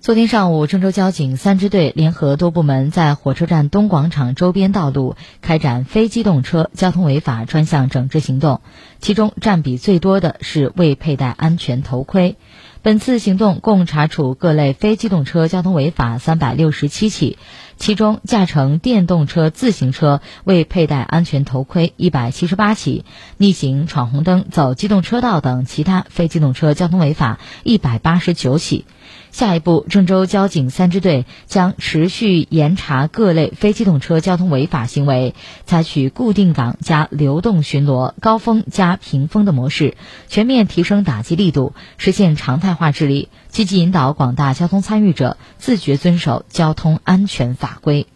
昨天上午，郑州交警三支队联合多部门在火车站东广场周边道路开展非机动车交通违法专项整治行动，其中占比最多的是未佩戴安全头盔。本次行动共查处各类非机动车交通违法三百六十七起，其中驾乘电动车、自行车未佩戴安全头盔一百七十八起，逆行、闯红灯、走机动车道等其他非机动车交通违法一百八十九起。下一步，郑州交警三支队将持续严查各类非机动车交通违法行为，采取固定岗加流动巡逻、高峰加平峰的模式，全面提升打击力度，实现常态态化治理，积极引导广大交通参与者自觉遵守交通安全法规。